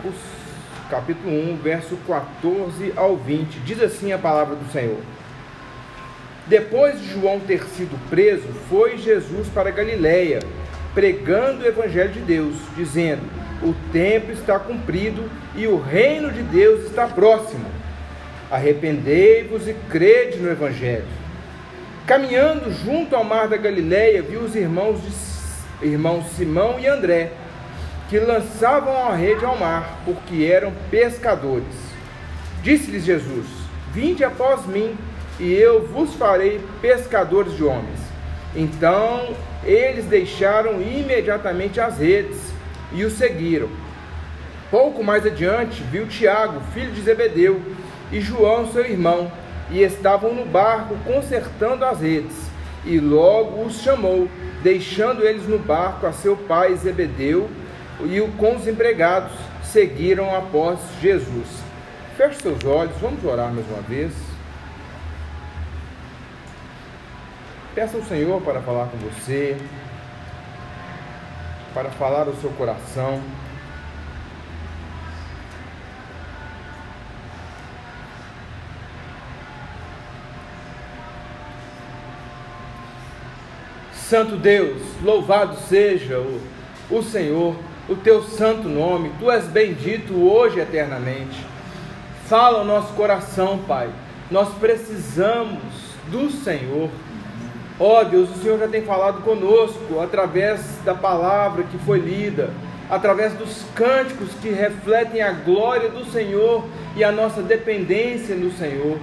Marcos, capítulo 1, verso 14 ao 20. Diz assim a palavra do Senhor. Depois de João ter sido preso, foi Jesus para Galiléia, pregando o evangelho de Deus, dizendo: O tempo está cumprido e o reino de Deus está próximo. Arrependei-vos e crede no evangelho. Caminhando junto ao mar da Galiléia, viu os irmãos de irmãos Simão e André que lançavam a rede ao mar, porque eram pescadores. Disse-lhes Jesus: Vinde após mim, e eu vos farei pescadores de homens. Então eles deixaram imediatamente as redes e o seguiram. Pouco mais adiante, viu Tiago, filho de Zebedeu, e João, seu irmão, e estavam no barco consertando as redes. E logo os chamou, deixando eles no barco a seu pai Zebedeu e com os empregados seguiram após Jesus. Feche seus olhos, vamos orar mais uma vez. Peça ao Senhor para falar com você, para falar ao seu coração. Santo Deus, louvado seja o, o Senhor o teu santo nome, tu és bendito hoje eternamente. Fala ao nosso coração, Pai. Nós precisamos do Senhor. Ó oh, Deus, o Senhor já tem falado conosco através da palavra que foi lida, através dos cânticos que refletem a glória do Senhor e a nossa dependência no Senhor.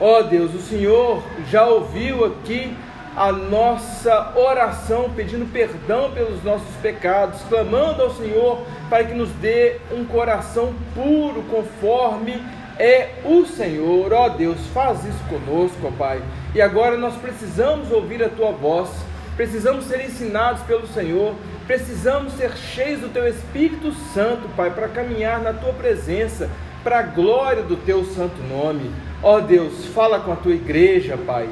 Ó oh, Deus, o Senhor já ouviu aqui a nossa oração, pedindo perdão pelos nossos pecados, clamando ao Senhor para que nos dê um coração puro, conforme é o Senhor. Ó Deus, faz isso conosco, ó Pai. E agora nós precisamos ouvir a tua voz, precisamos ser ensinados pelo Senhor, precisamos ser cheios do teu Espírito Santo, Pai, para caminhar na tua presença, para a glória do teu santo nome. Ó Deus, fala com a tua igreja, Pai.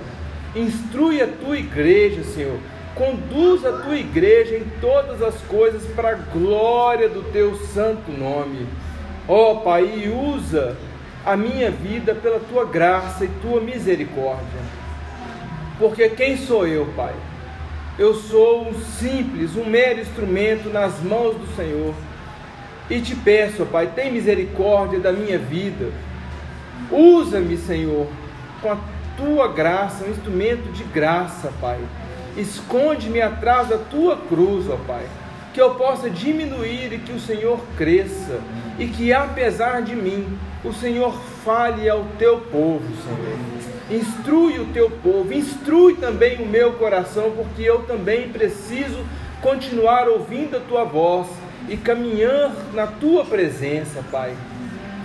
Instrui a tua igreja, Senhor. Conduz a tua igreja em todas as coisas para a glória do teu santo nome. Ó oh, Pai, usa a minha vida pela tua graça e tua misericórdia. Porque quem sou eu, Pai? Eu sou um simples, um mero instrumento nas mãos do Senhor. E te peço, Pai, tem misericórdia da minha vida. Usa-me, Senhor, com a tua graça, um instrumento de graça, Pai. Esconde-me atrás da tua cruz, ó Pai, que eu possa diminuir e que o Senhor cresça, e que apesar de mim, o Senhor fale ao teu povo, Senhor. Instrui o teu povo, instrui também o meu coração, porque eu também preciso continuar ouvindo a tua voz e caminhar na tua presença, Pai.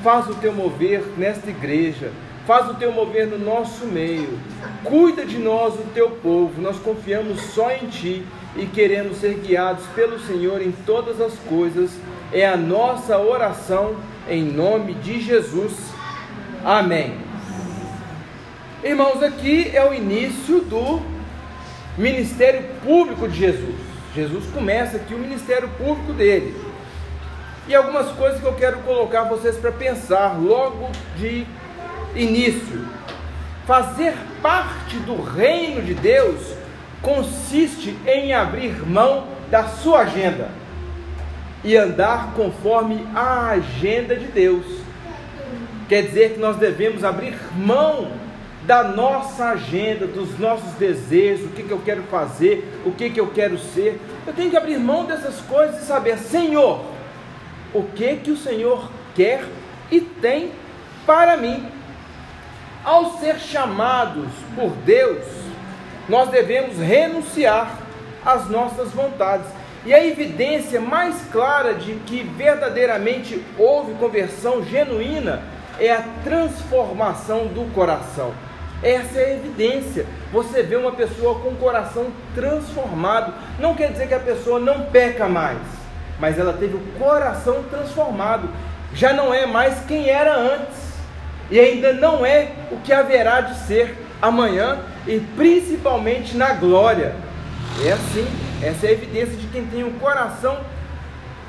Faz o teu mover nesta igreja Faz o teu mover no nosso meio. Cuida de nós, o teu povo. Nós confiamos só em ti e queremos ser guiados pelo Senhor em todas as coisas. É a nossa oração em nome de Jesus. Amém. Irmãos, aqui é o início do ministério público de Jesus. Jesus começa aqui o ministério público dele. E algumas coisas que eu quero colocar vocês para pensar logo de início. Fazer parte do reino de Deus consiste em abrir mão da sua agenda e andar conforme a agenda de Deus. Quer dizer que nós devemos abrir mão da nossa agenda, dos nossos desejos, o que, que eu quero fazer, o que, que eu quero ser. Eu tenho que abrir mão dessas coisas e saber, Senhor, o que que o Senhor quer e tem para mim. Ao ser chamados por Deus, nós devemos renunciar às nossas vontades. E a evidência mais clara de que verdadeiramente houve conversão genuína é a transformação do coração. Essa é a evidência. Você vê uma pessoa com o coração transformado. Não quer dizer que a pessoa não peca mais, mas ela teve o coração transformado. Já não é mais quem era antes e ainda não é o que haverá de ser amanhã e principalmente na glória. É assim, essa é a evidência de quem tem o um coração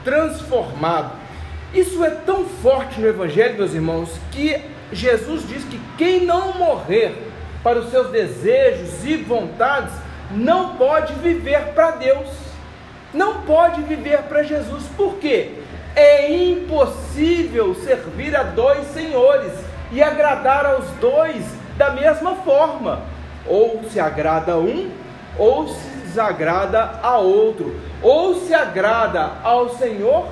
transformado. Isso é tão forte no Evangelho, meus irmãos, que Jesus diz que quem não morrer para os seus desejos e vontades não pode viver para Deus, não pode viver para Jesus. Por quê? É impossível servir a dois senhores e agradar aos dois da mesma forma. Ou se agrada a um, ou se desagrada a outro. Ou se agrada ao Senhor,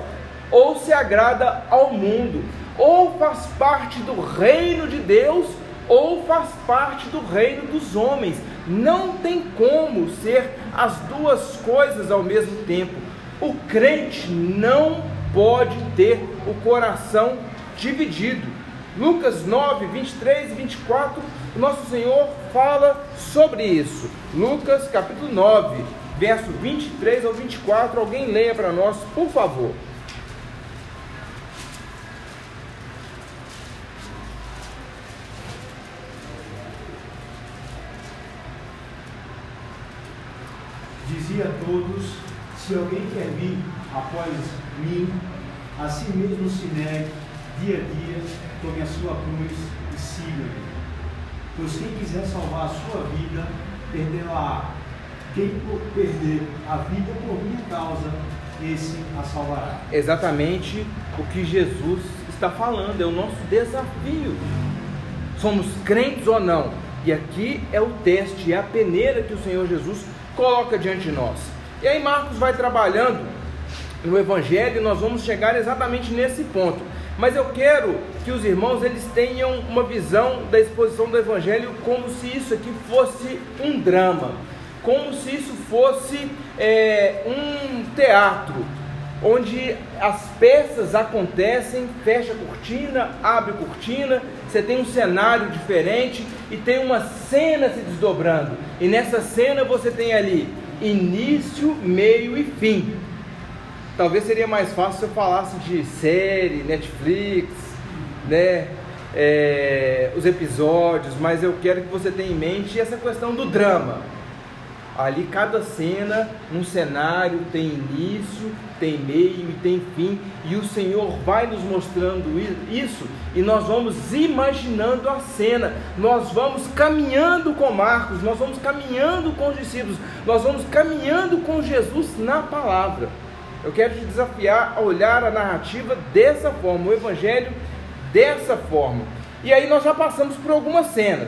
ou se agrada ao mundo. Ou faz parte do reino de Deus, ou faz parte do reino dos homens. Não tem como ser as duas coisas ao mesmo tempo. O crente não pode ter o coração dividido. Lucas 9, 23 e 24, o nosso Senhor fala sobre isso. Lucas capítulo 9, verso 23 ao 24. Alguém leia para nós, por favor. Dizia a todos: Se alguém quer vir após mim, a si mesmo se negue dia a dia, tome a sua cruz e siga-me. Pois quem quiser salvar a sua vida, perdê-la. Quem perder a vida por minha causa, esse a salvará. Exatamente o que Jesus está falando, é o nosso desafio. Somos crentes ou não? E aqui é o teste, é a peneira que o Senhor Jesus coloca diante de nós. E aí Marcos vai trabalhando no Evangelho e nós vamos chegar exatamente nesse ponto. Mas eu quero que os irmãos eles tenham uma visão da exposição do Evangelho como se isso aqui fosse um drama, como se isso fosse é, um teatro, onde as peças acontecem, fecha a cortina, abre a cortina, você tem um cenário diferente e tem uma cena se desdobrando. E nessa cena você tem ali início, meio e fim. Talvez seria mais fácil se eu falasse de série, Netflix, né? É, os episódios, mas eu quero que você tenha em mente essa questão do drama. Ali cada cena, num cenário, tem início, tem meio e tem fim, e o Senhor vai nos mostrando isso, e nós vamos imaginando a cena, nós vamos caminhando com Marcos, nós vamos caminhando com os discípulos, nós vamos caminhando com Jesus na palavra. Eu quero te desafiar a olhar a narrativa dessa forma, o evangelho dessa forma. E aí nós já passamos por algumas cenas.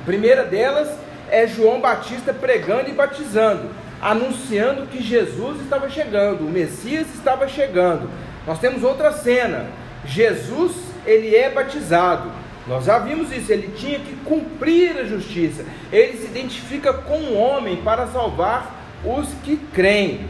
A primeira delas é João Batista pregando e batizando, anunciando que Jesus estava chegando, o Messias estava chegando. Nós temos outra cena. Jesus, ele é batizado. Nós já vimos isso, ele tinha que cumprir a justiça. Ele se identifica com o homem para salvar os que creem.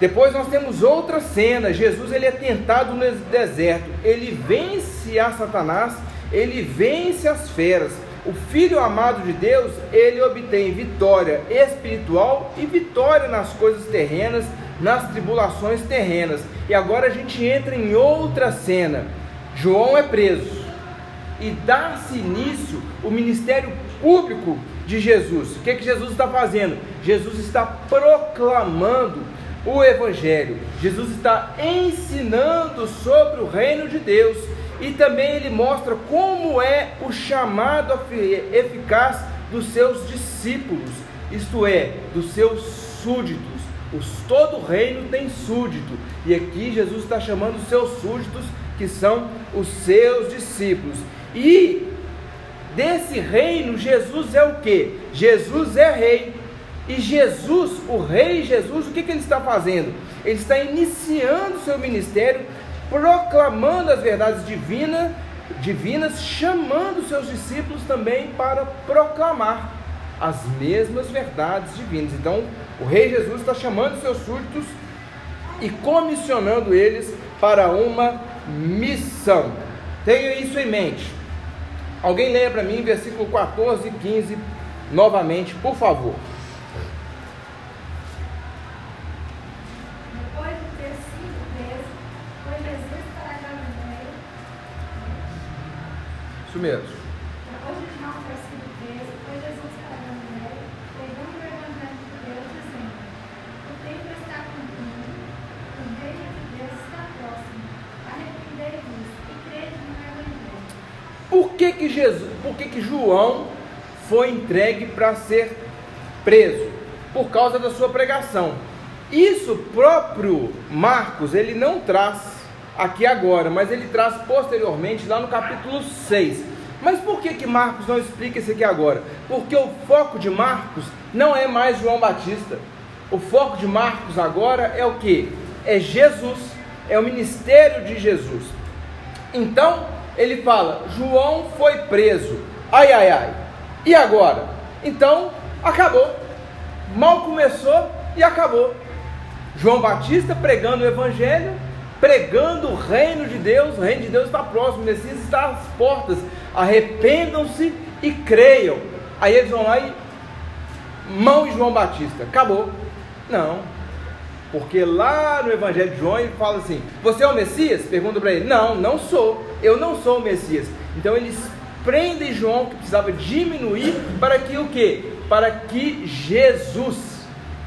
Depois nós temos outra cena, Jesus ele é tentado no deserto, ele vence a Satanás, ele vence as feras. O filho amado de Deus, ele obtém vitória espiritual e vitória nas coisas terrenas, nas tribulações terrenas. E agora a gente entra em outra cena. João é preso e dá-se início o ministério público de Jesus. O que, é que Jesus está fazendo? Jesus está proclamando o Evangelho. Jesus está ensinando sobre o reino de Deus e também ele mostra como é o chamado eficaz dos seus discípulos, isto é, dos seus súditos. Os, todo reino tem súdito, e aqui Jesus está chamando os seus súditos, que são os seus discípulos. E desse reino, Jesus é o que? Jesus é rei. E Jesus, o rei Jesus, o que, que ele está fazendo? Ele está iniciando seu ministério, proclamando as verdades divinas, divinas, chamando seus discípulos também para proclamar as mesmas verdades divinas. Então, o rei Jesus está chamando seus súditos e comissionando eles para uma missão. Tenha isso em mente. Alguém leia para mim versículo 14 e 15 novamente, por favor. primeiro. Por que que Jesus, por que que João foi entregue para ser preso? Por causa da sua pregação. Isso próprio Marcos, ele não traz aqui agora, mas ele traz posteriormente lá no capítulo 6. Mas por que que Marcos não explica isso aqui agora? Porque o foco de Marcos não é mais João Batista. O foco de Marcos agora é o que? É Jesus, é o ministério de Jesus. Então, ele fala: João foi preso. Ai, ai, ai. E agora? Então, acabou. Mal começou e acabou. João Batista pregando o Evangelho, pregando o reino de Deus. O reino de Deus está próximo, o Messias está às portas. Arrependam-se e creiam. Aí eles vão lá e mão João Batista. Acabou. Não. Porque lá no Evangelho de João ele fala assim: Você é o Messias? Pergunta para ele: Não, não sou. Eu não sou o Messias. Então eles prendem João que precisava diminuir para que o quê? Para que Jesus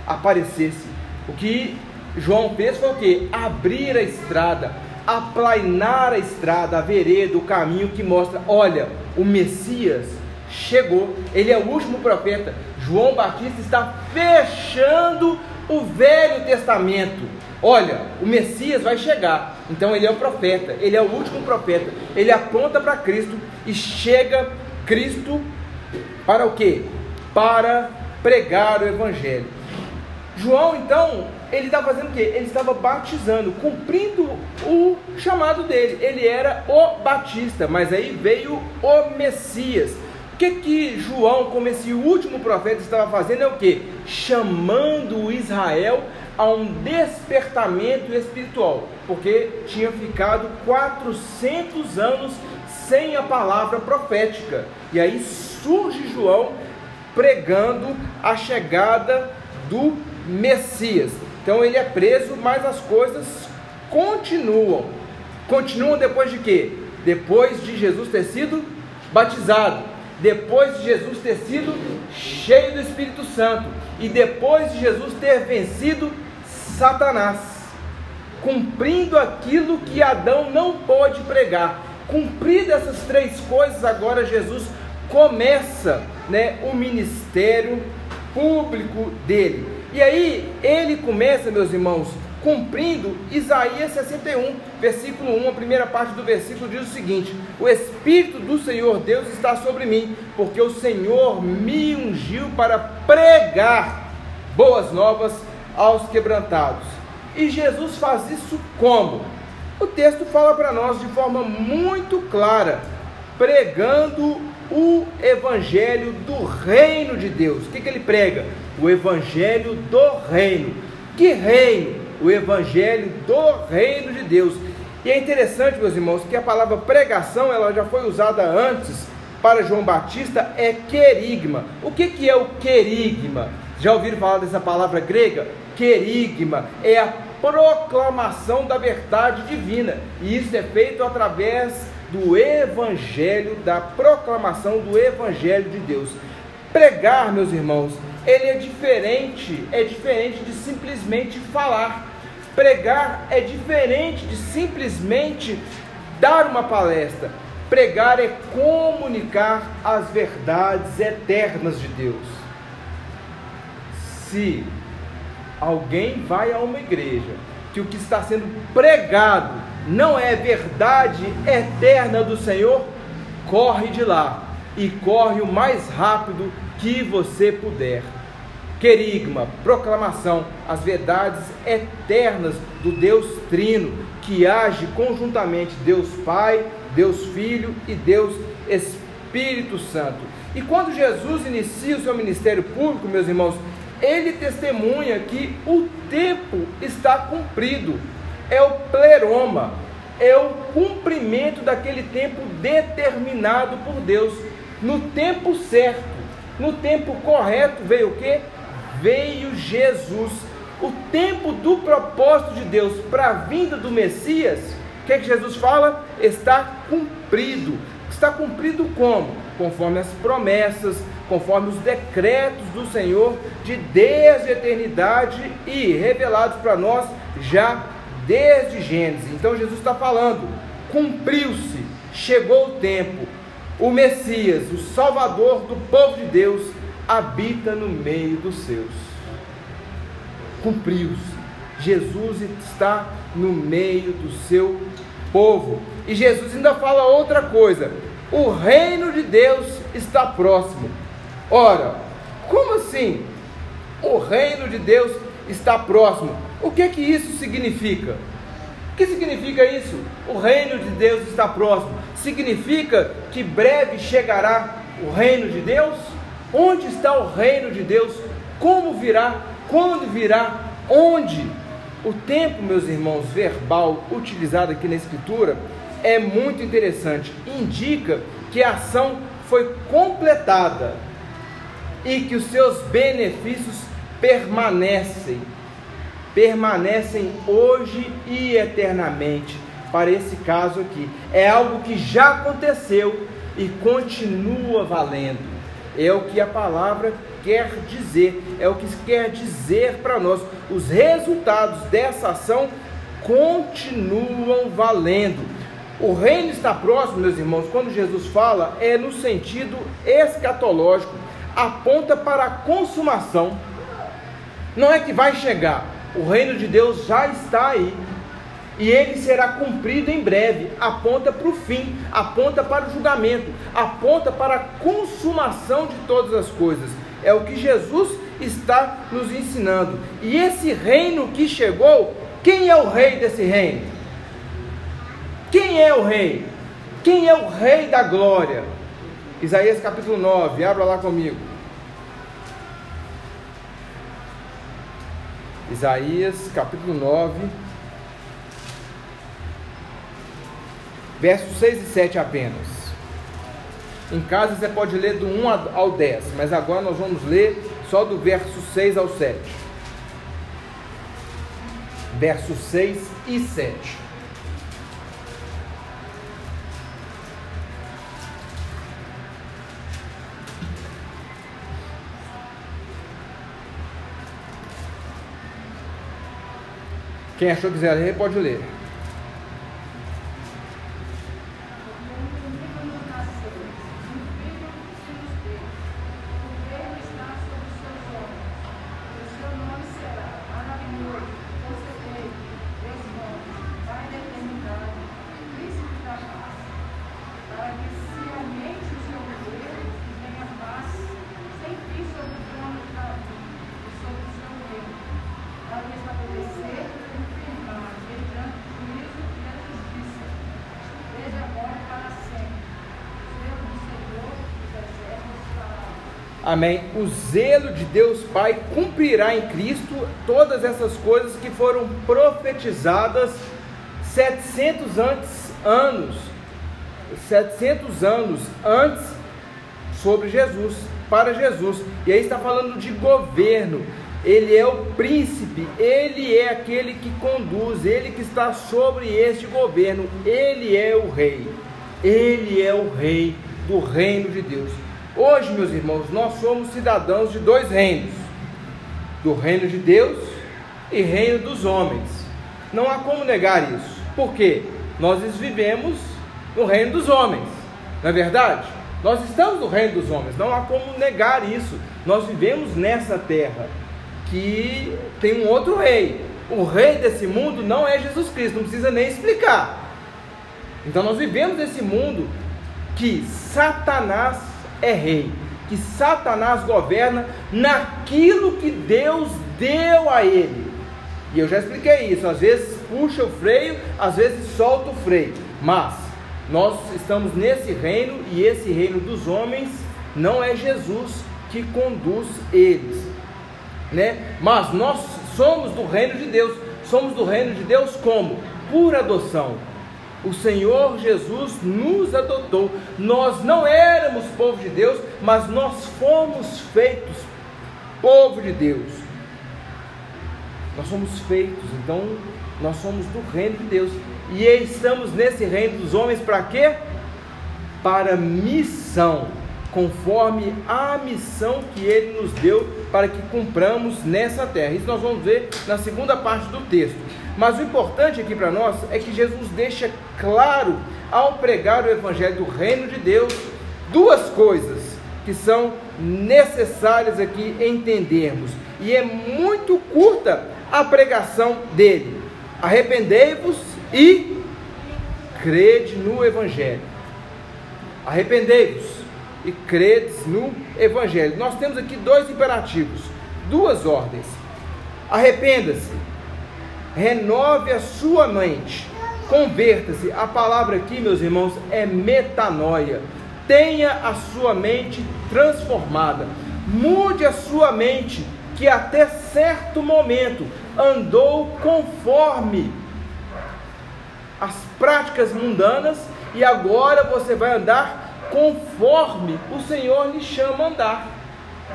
aparecesse. O que João fez foi o quê? Abrir a estrada, aplainar a estrada, a vereda, o caminho que mostra: olha, o Messias chegou, ele é o último profeta. João Batista está fechando o Velho Testamento. Olha, o Messias vai chegar. Então ele é o profeta, ele é o último profeta. Ele aponta para Cristo e chega Cristo para o quê? Para pregar o evangelho. João, então, ele está fazendo o quê? Ele estava batizando, cumprindo o chamado dele. Ele era o Batista, mas aí veio o Messias. O que que João, como esse último profeta, estava fazendo é o que? Chamando Israel a um despertamento espiritual, porque tinha ficado 400 anos sem a palavra profética. E aí surge João pregando a chegada do Messias. Então ele é preso, mas as coisas continuam. Continuam depois de quê? Depois de Jesus ter sido batizado depois de Jesus ter sido cheio do Espírito Santo e depois de Jesus ter vencido Satanás, cumprindo aquilo que Adão não pôde pregar. Cumprido essas três coisas, agora Jesus começa né, o ministério público dele. E aí ele começa, meus irmãos, cumprindo Isaías 61, versículo 1, a primeira parte do versículo diz o seguinte: O Espírito do Senhor Deus está sobre mim, porque o Senhor me ungiu para pregar boas novas aos quebrantados. E Jesus faz isso como? O texto fala para nós de forma muito clara, pregando o evangelho do reino de Deus. O que, que ele prega? O evangelho do reino. Que reino? o evangelho do reino de Deus. E é interessante, meus irmãos, que a palavra pregação, ela já foi usada antes para João Batista, é querigma. O que, que é o querigma? Já ouviram falar dessa palavra grega? Querigma é a proclamação da verdade divina. E isso é feito através do evangelho, da proclamação do evangelho de Deus. Pregar, meus irmãos, ele é diferente, é diferente de simplesmente falar. Pregar é diferente de simplesmente dar uma palestra. Pregar é comunicar as verdades eternas de Deus. Se alguém vai a uma igreja que o que está sendo pregado não é verdade eterna do Senhor, corre de lá e corre o mais rápido que você puder querigma, proclamação, as verdades eternas do Deus Trino, que age conjuntamente Deus Pai, Deus Filho e Deus Espírito Santo. E quando Jesus inicia o seu ministério público, meus irmãos, ele testemunha que o tempo está cumprido, é o pleroma, é o cumprimento daquele tempo determinado por Deus, no tempo certo, no tempo correto veio o que? Veio Jesus. O tempo do propósito de Deus para a vinda do Messias, o que, é que Jesus fala? Está cumprido. Está cumprido como? Conforme as promessas, conforme os decretos do Senhor de desde a eternidade e revelados para nós já desde Gênesis. Então Jesus está falando, cumpriu-se, chegou o tempo. o Messias, o Salvador do povo de Deus, habita no meio dos seus. Cumpriu-se. Jesus está no meio do seu povo. E Jesus ainda fala outra coisa: o reino de Deus está próximo. Ora, como assim? O reino de Deus está próximo. O que é que isso significa? O que significa isso? O reino de Deus está próximo. Significa que breve chegará o reino de Deus? Onde está o reino de Deus? Como virá? Quando virá? Onde? O tempo, meus irmãos, verbal utilizado aqui na Escritura é muito interessante. Indica que a ação foi completada e que os seus benefícios permanecem, permanecem hoje e eternamente. Para esse caso aqui, é algo que já aconteceu e continua valendo. É o que a palavra quer dizer, é o que quer dizer para nós. Os resultados dessa ação continuam valendo. O reino está próximo, meus irmãos, quando Jesus fala, é no sentido escatológico, aponta para a consumação. Não é que vai chegar, o reino de Deus já está aí. E ele será cumprido em breve, aponta para o fim, aponta para o julgamento, aponta para a consumação de todas as coisas. É o que Jesus está nos ensinando. E esse reino que chegou, quem é o rei desse reino? Quem é o rei? Quem é o rei da glória? Isaías capítulo 9, abra lá comigo. Isaías capítulo 9, versos 6 e 7 apenas. Em casa você pode ler do 1 ao 10, mas agora nós vamos ler só do verso 6 ao 7. Versos 6 e 7. Quem achou que quiser ler, pode ler. Amém. O zelo de Deus Pai cumprirá em Cristo todas essas coisas que foram profetizadas 700 antes, anos, 700 anos antes sobre Jesus, para Jesus. E aí está falando de governo. Ele é o príncipe, ele é aquele que conduz, ele que está sobre este governo, ele é o rei. Ele é o rei do reino de Deus. Hoje, meus irmãos, nós somos cidadãos de dois reinos: do reino de Deus e reino dos homens. Não há como negar isso. Por quê? Nós vivemos no reino dos homens, não é verdade? Nós estamos no reino dos homens, não há como negar isso. Nós vivemos nessa terra que tem um outro rei. O rei desse mundo não é Jesus Cristo, não precisa nem explicar. Então nós vivemos nesse mundo que Satanás é rei, que Satanás governa naquilo que Deus deu a ele. E eu já expliquei isso, às vezes puxa o freio, às vezes solta o freio. Mas nós estamos nesse reino e esse reino dos homens não é Jesus que conduz eles, né? Mas nós somos do reino de Deus. Somos do reino de Deus como? Por adoção o Senhor Jesus nos adotou. Nós não éramos povo de Deus, mas nós fomos feitos povo de Deus. Nós somos feitos, então nós somos do reino de Deus. E estamos nesse reino dos homens para quê? Para missão, conforme a missão que ele nos deu para que cumpramos nessa terra. Isso nós vamos ver na segunda parte do texto. Mas o importante aqui para nós é que Jesus deixa claro, ao pregar o Evangelho do Reino de Deus, duas coisas que são necessárias aqui entendermos, e é muito curta a pregação dele: arrependei-vos e crede no Evangelho. Arrependei-vos e credes no Evangelho. Nós temos aqui dois imperativos, duas ordens. Arrependa-se, renove a sua mente, converta-se. A palavra aqui, meus irmãos, é metanoia. Tenha a sua mente transformada. Mude a sua mente, que até certo momento andou conforme as práticas mundanas e agora você vai andar conforme o Senhor lhe chama a andar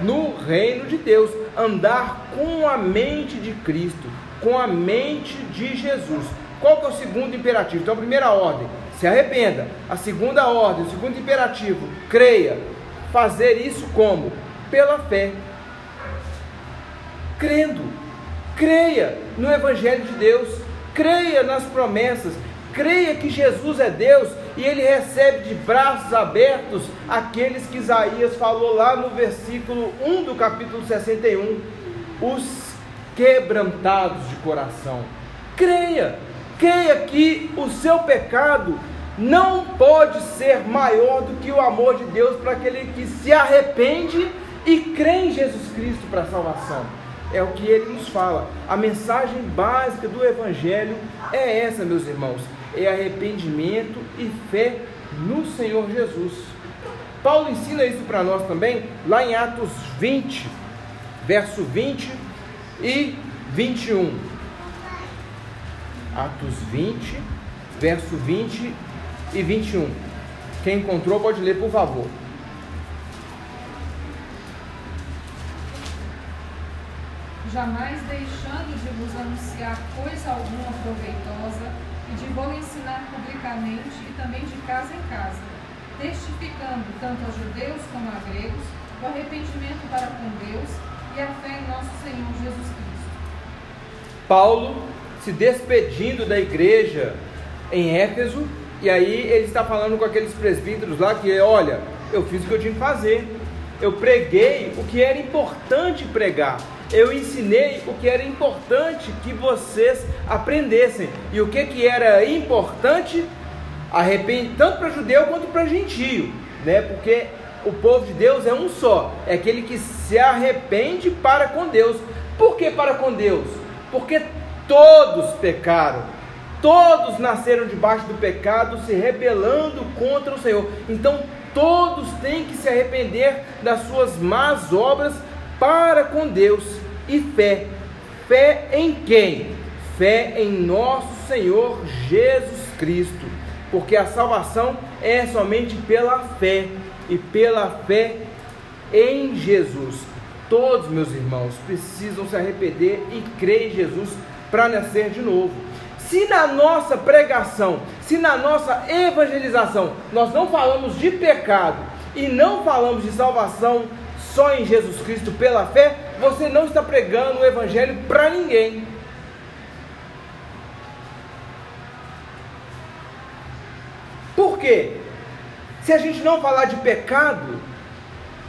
no reino de Deus, andar com a mente de Cristo, com a mente de Jesus. Qual que é o segundo imperativo? Então, a primeira ordem, se arrependa. A segunda ordem, o segundo imperativo, creia. Fazer isso como? Pela fé. Crendo. Creia no Evangelho de Deus. Creia nas promessas. Creia que Jesus é Deus e ele recebe de braços abertos aqueles que Isaías falou lá no versículo 1 do capítulo 61, os quebrantados de coração. Creia, creia que o seu pecado não pode ser maior do que o amor de Deus para aquele que se arrepende e crê em Jesus Cristo para a salvação. É o que ele nos fala. A mensagem básica do Evangelho é essa, meus irmãos é arrependimento e fé no Senhor Jesus. Paulo ensina isso para nós também, lá em Atos 20, verso 20 e 21. Atos 20, verso 20 e 21. Quem encontrou pode ler, por favor. Jamais deixando de vos anunciar coisa alguma proveitosa e de vou ensinar publicamente e também de casa em casa, testificando tanto aos judeus como a gregos o arrependimento para com Deus e a fé em nosso Senhor Jesus Cristo. Paulo se despedindo da igreja em Éfeso, e aí ele está falando com aqueles presbíteros lá que, olha, eu fiz o que eu tinha que fazer, eu preguei o que era importante pregar eu ensinei o que era importante que vocês aprendessem. E o que, que era importante, tanto para judeu quanto para gentio, né? Porque o povo de Deus é um só, é aquele que se arrepende para com Deus. Por que para com Deus? Porque todos pecaram, todos nasceram debaixo do pecado, se rebelando contra o Senhor. Então todos têm que se arrepender das suas más obras para com Deus e fé. Fé em quem? Fé em nosso Senhor Jesus Cristo. Porque a salvação é somente pela fé e pela fé em Jesus. Todos, meus irmãos, precisam se arrepender e crer em Jesus para nascer de novo. Se na nossa pregação, se na nossa evangelização, nós não falamos de pecado e não falamos de salvação só em Jesus Cristo pela fé, você não está pregando o Evangelho para ninguém. Por quê? Se a gente não falar de pecado,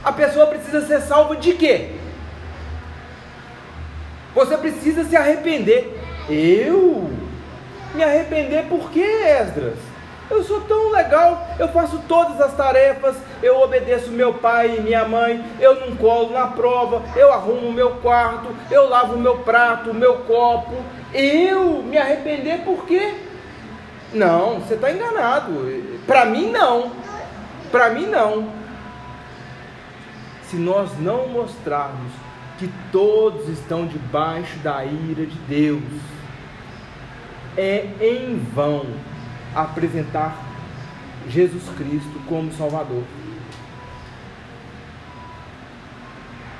a pessoa precisa ser salva de quê? Você precisa se arrepender. Eu? Me arrepender por quê, Esdras? Eu sou tão legal, eu faço todas as tarefas, eu obedeço meu pai e minha mãe, eu não colo na prova, eu arrumo meu quarto, eu lavo meu prato, meu copo. Eu me arrepender por quê? Não, você está enganado. Para mim não. Para mim não. Se nós não mostrarmos que todos estão debaixo da ira de Deus, é em vão apresentar Jesus Cristo como Salvador.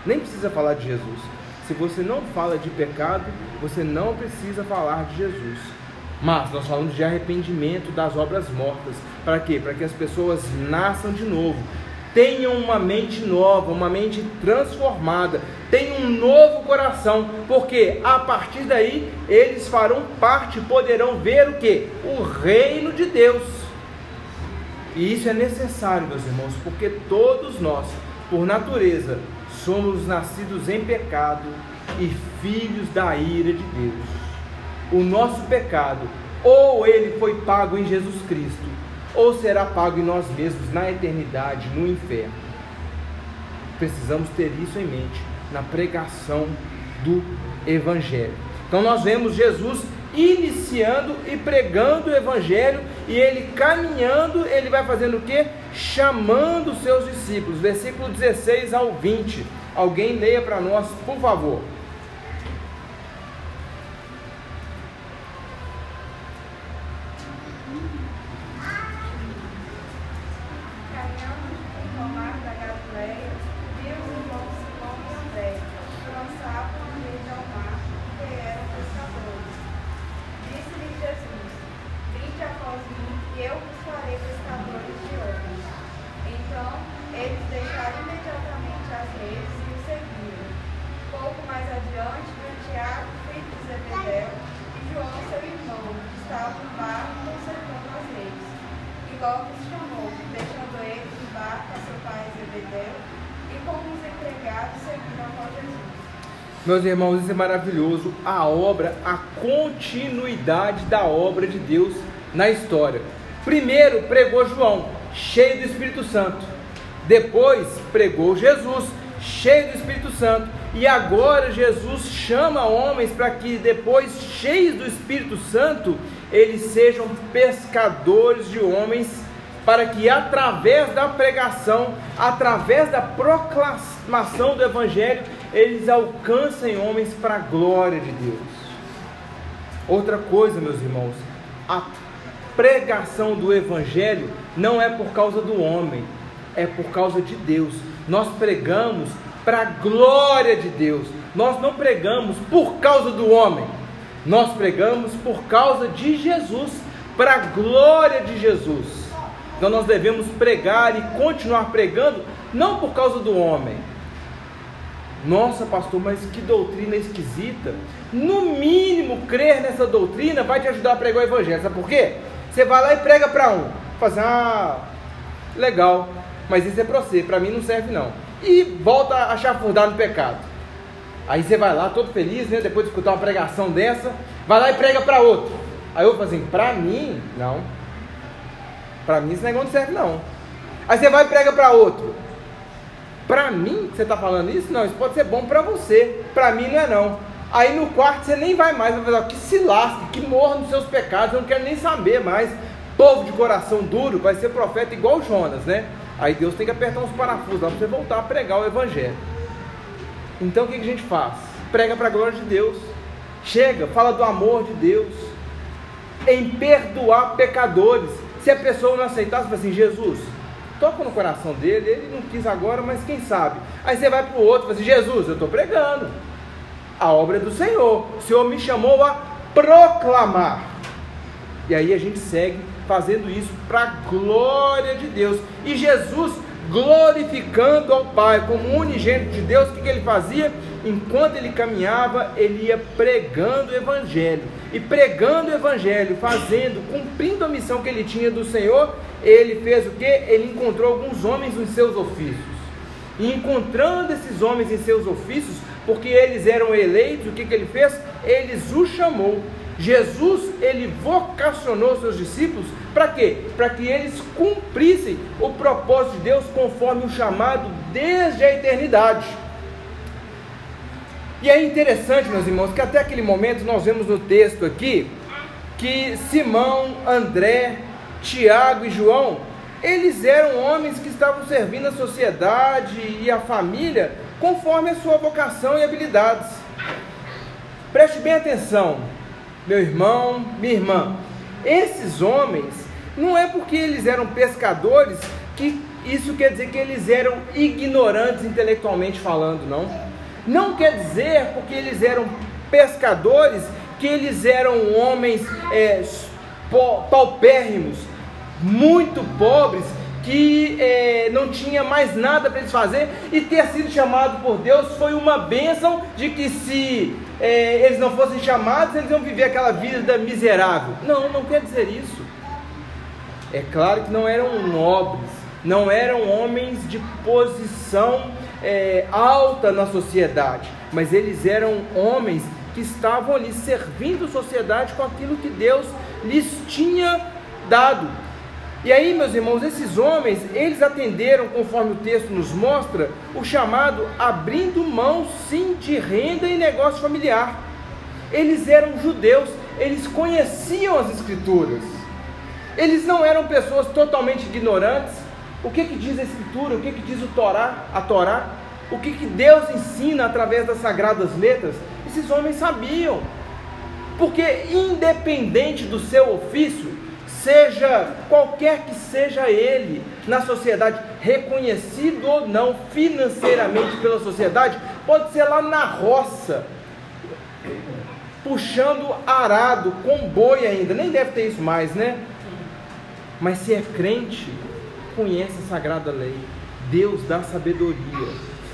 Nem precisa falar de Jesus. Se você não fala de pecado, você não precisa falar de Jesus. Mas nós falamos de arrependimento das obras mortas. Para quê? Para que as pessoas nasçam de novo, tenham uma mente nova, uma mente transformada, tenham um novo coração, porque a partir daí eles farão parte, poderão ver o que? O reino de Deus. E isso é necessário, meus irmãos, porque todos nós, por natureza, somos nascidos em pecado e filhos da ira de Deus. O nosso pecado, ou ele foi pago em Jesus Cristo, ou será pago em nós mesmos na eternidade, no inferno. Precisamos ter isso em mente na pregação do Evangelho. Então nós vemos Jesus iniciando e pregando o evangelho e ele caminhando, ele vai fazendo o que? Chamando os seus discípulos. Versículo 16 ao 20. Alguém leia para nós, por favor. Meus irmãos, isso é maravilhoso. A obra, a continuidade da obra de Deus na história. Primeiro pregou João, cheio do Espírito Santo. Depois pregou Jesus, cheio do Espírito Santo. E agora Jesus chama homens para que depois, cheios do Espírito Santo, eles sejam pescadores de homens, para que através da pregação, através da proclamação do Evangelho, eles alcancem homens para a glória de Deus. Outra coisa, meus irmãos, a pregação do Evangelho não é por causa do homem, é por causa de Deus. Nós pregamos para a glória de Deus. Nós não pregamos por causa do homem, nós pregamos por causa de Jesus, para a glória de Jesus. Então nós devemos pregar e continuar pregando, não por causa do homem, nossa, pastor, mas que doutrina esquisita. No mínimo, crer nessa doutrina vai te ajudar a pregar o evangelho. Sabe por quê? Você vai lá e prega para um. Faz, ah, legal, mas isso é para você, para mim não serve não. E volta a chafurdar no pecado. Aí você vai lá todo feliz, né? Depois de escutar uma pregação dessa, vai lá e prega para outro. Aí eu falo assim, para mim, não. Para mim esse negócio não serve não. Aí você vai e prega para outro. Para mim, você está falando isso? Não, isso pode ser bom para você. Para mim não é não. Aí no quarto você nem vai mais, vai falar que se lasque, que morra nos seus pecados, eu não quero nem saber mais. Povo de coração duro vai ser profeta igual Jonas, né? Aí Deus tem que apertar uns parafusos lá para você voltar a pregar o evangelho. Então o que, que a gente faz? Prega para a glória de Deus. Chega, fala do amor de Deus. Em perdoar pecadores. Se a pessoa não aceitasse, fala assim, Jesus, toca no coração dele, ele não quis agora, mas quem sabe. Aí você vai para o outro e fala assim: Jesus, eu estou pregando. A obra é do Senhor. O Senhor me chamou a proclamar. E aí a gente segue fazendo isso para a glória de Deus. E Jesus glorificando ao Pai como unigênito de Deus, o que, ele fazia? Enquanto ele caminhava, ele ia pregando o Evangelho. E pregando o Evangelho, fazendo, cumprindo a missão que ele tinha do Senhor, ele fez o que? Ele encontrou alguns homens em seus ofícios. E encontrando esses homens em seus ofícios, porque eles eram eleitos, o que, que ele fez? Eles o chamou. Jesus, ele vocacionou seus discípulos para quê? Para que eles cumprissem o propósito de Deus conforme o chamado desde a eternidade. E é interessante, meus irmãos, que até aquele momento nós vemos no texto aqui que Simão, André, Tiago e João, eles eram homens que estavam servindo a sociedade e a família conforme a sua vocação e habilidades. Preste bem atenção, meu irmão, minha irmã. Esses homens, não é porque eles eram pescadores que isso quer dizer que eles eram ignorantes intelectualmente falando, não. Não quer dizer porque eles eram pescadores que eles eram homens é, paupérrimos, muito pobres, que é, não tinha mais nada para eles fazer e ter sido chamado por Deus foi uma bênção de que se é, eles não fossem chamados, eles iam viver aquela vida miserável. Não, não quer dizer isso. É claro que não eram nobres, não eram homens de posição é, alta na sociedade, mas eles eram homens que estavam ali servindo a sociedade com aquilo que Deus lhes tinha dado. E aí, meus irmãos, esses homens, eles atenderam, conforme o texto nos mostra, o chamado abrindo mão, sim, de renda e negócio familiar. Eles eram judeus, eles conheciam as Escrituras. Eles não eram pessoas totalmente ignorantes. O que, que diz a Escritura? O que, que diz o Torá, a Torá? O que, que Deus ensina através das sagradas letras? Esses homens sabiam. Porque, independente do seu ofício, seja qualquer que seja ele na sociedade, reconhecido ou não financeiramente pela sociedade, pode ser lá na roça, puxando arado, com boi ainda, nem deve ter isso mais, né? Mas se é crente, conhece a sagrada lei, Deus dá sabedoria.